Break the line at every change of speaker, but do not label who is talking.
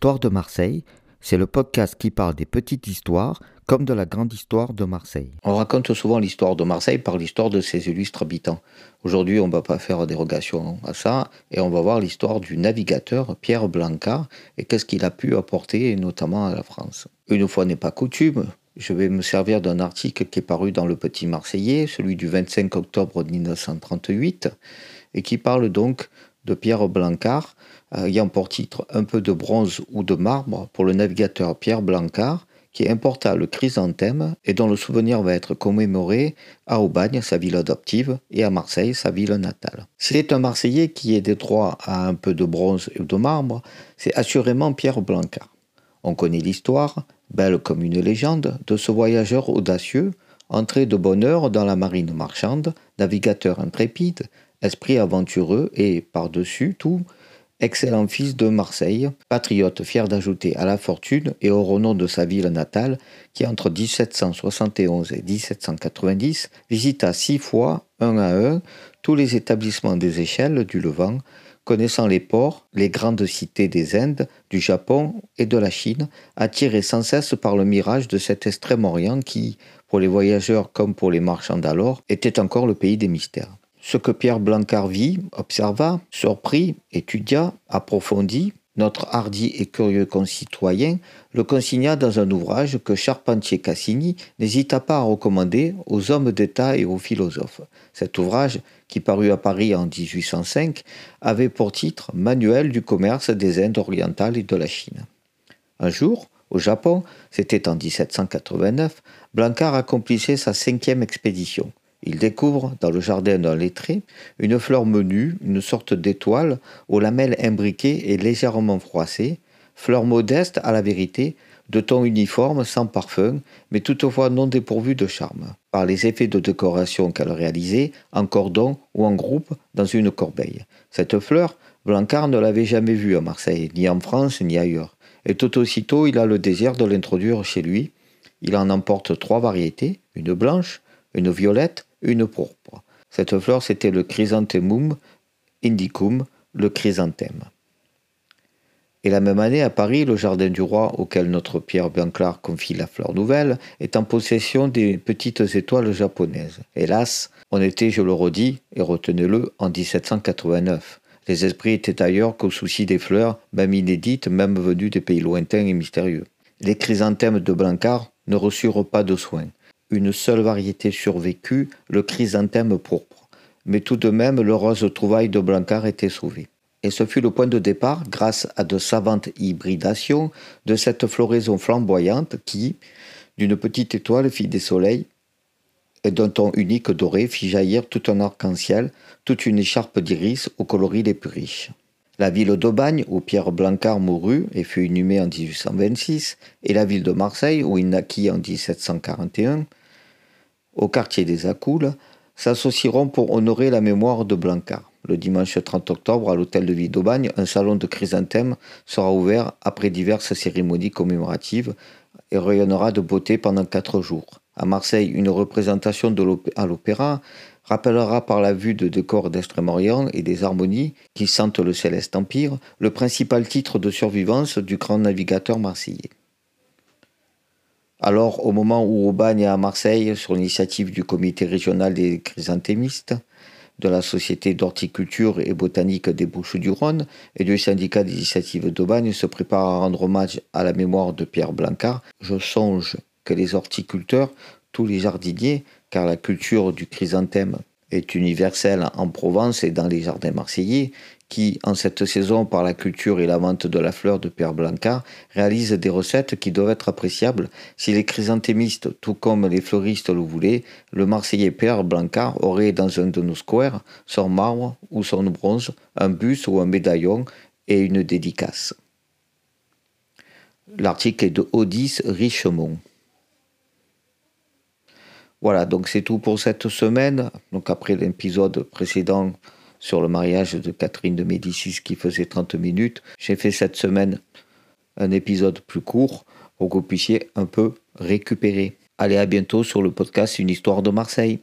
Histoire de Marseille, c'est le podcast qui parle des petites histoires comme de la grande histoire de Marseille.
On raconte souvent l'histoire de Marseille par l'histoire de ses illustres habitants. Aujourd'hui, on ne va pas faire dérogation à ça et on va voir l'histoire du navigateur Pierre Blancard et qu'est-ce qu'il a pu apporter notamment à la France. Une fois n'est pas coutume, je vais me servir d'un article qui est paru dans le Petit Marseillais, celui du 25 octobre 1938, et qui parle donc de Pierre Blancard, euh, ayant pour titre Un peu de bronze ou de marbre pour le navigateur Pierre Blancard, qui importa le chrysanthème et dont le souvenir va être commémoré à Aubagne, sa ville adoptive, et à Marseille, sa ville natale. C'est un Marseillais qui est des droits à un peu de bronze et de marbre, c'est assurément Pierre Blancard. On connaît l'histoire, belle comme une légende, de ce voyageur audacieux, entré de bonne heure dans la marine marchande, navigateur intrépide, esprit aventureux et, par-dessus tout, excellent fils de Marseille, patriote fier d'ajouter à la fortune et au renom de sa ville natale, qui entre 1771 et 1790 visita six fois, un à un, tous les établissements des échelles du Levant, connaissant les ports, les grandes cités des Indes, du Japon et de la Chine, attiré sans cesse par le mirage de cet extrême-orient qui, pour les voyageurs comme pour les marchands d'alors, était encore le pays des mystères. Ce que Pierre Blancard vit, observa, surprit, étudia, approfondit, notre hardi et curieux concitoyen le consigna dans un ouvrage que Charpentier-Cassini n'hésita pas à recommander aux hommes d'État et aux philosophes. Cet ouvrage, qui parut à Paris en 1805, avait pour titre Manuel du commerce des Indes orientales et de la Chine. Un jour, au Japon, c'était en 1789, Blancard accomplissait sa cinquième expédition. Il découvre, dans le jardin d'un lettré, une fleur menue, une sorte d'étoile, aux lamelles imbriquées et légèrement froissées, fleur modeste à la vérité, de ton uniforme, sans parfum, mais toutefois non dépourvue de charme, par les effets de décoration qu'elle réalisait, en cordon ou en groupe, dans une corbeille. Cette fleur, Blancard ne l'avait jamais vue à Marseille, ni en France, ni ailleurs. Et tout aussitôt, il a le désir de l'introduire chez lui. Il en emporte trois variétés, une blanche, une violette une pourpre. Cette fleur, c'était le chrysanthemum indicum, le chrysanthème. Et la même année, à Paris, le jardin du roi, auquel notre Pierre Blanclar confie la fleur nouvelle, est en possession des petites étoiles japonaises. Hélas, on était, je le redis, et retenez-le, en 1789. Les esprits étaient ailleurs qu'au souci des fleurs, même inédites, même venues des pays lointains et mystérieux. Les chrysanthèmes de Blancard ne reçurent pas de soins une seule variété survécut, le chrysanthème pourpre. Mais tout de même, l'heureuse trouvaille de Blancard était sauvée. Et ce fut le point de départ, grâce à de savantes hybridations, de cette floraison flamboyante qui, d'une petite étoile, fit des soleils, et d'un ton unique doré fit jaillir tout un arc-en-ciel, toute une écharpe d'iris aux coloris les plus riches. La ville d'Aubagne, où Pierre Blancard mourut et fut inhumé en 1826, et la ville de Marseille, où il naquit en 1741, au quartier des Accoules, s'associeront pour honorer la mémoire de Blancard. Le dimanche 30 octobre, à l'hôtel de ville d'Aubagne, un salon de chrysanthèmes sera ouvert après diverses cérémonies commémoratives et rayonnera de beauté pendant quatre jours. À Marseille, une représentation de à l'opéra rappellera par la vue de décors d'Extrême-Orient et des harmonies qui sentent le céleste empire le principal titre de survivance du grand navigateur marseillais. Alors, au moment où Aubagne est à Marseille, sur l'initiative du comité régional des chrysanthémistes, de la Société d'horticulture et botanique des Bouches-du-Rhône et du syndicat d'initiative d'Aubagne se prépare à rendre hommage à la mémoire de Pierre Blancard, je songe que les horticulteurs, tous les jardiniers, car la culture du chrysanthème est universelle en Provence et dans les jardins marseillais, qui, en cette saison, par la culture et la vente de la fleur de Père Blancard, réalise des recettes qui doivent être appréciables. Si les chrysanthémistes, tout comme les fleuristes le voulaient, le Marseillais Père Blancard aurait dans un de nos squares son marbre ou son bronze, un buste ou un médaillon et une dédicace. L'article est de Odis Richemont. Voilà, donc c'est tout pour cette semaine. Donc après l'épisode précédent, sur le mariage de Catherine de Médicis qui faisait 30 minutes. J'ai fait cette semaine un épisode plus court pour que vous puissiez un peu récupérer. Allez, à bientôt sur le podcast Une histoire de Marseille.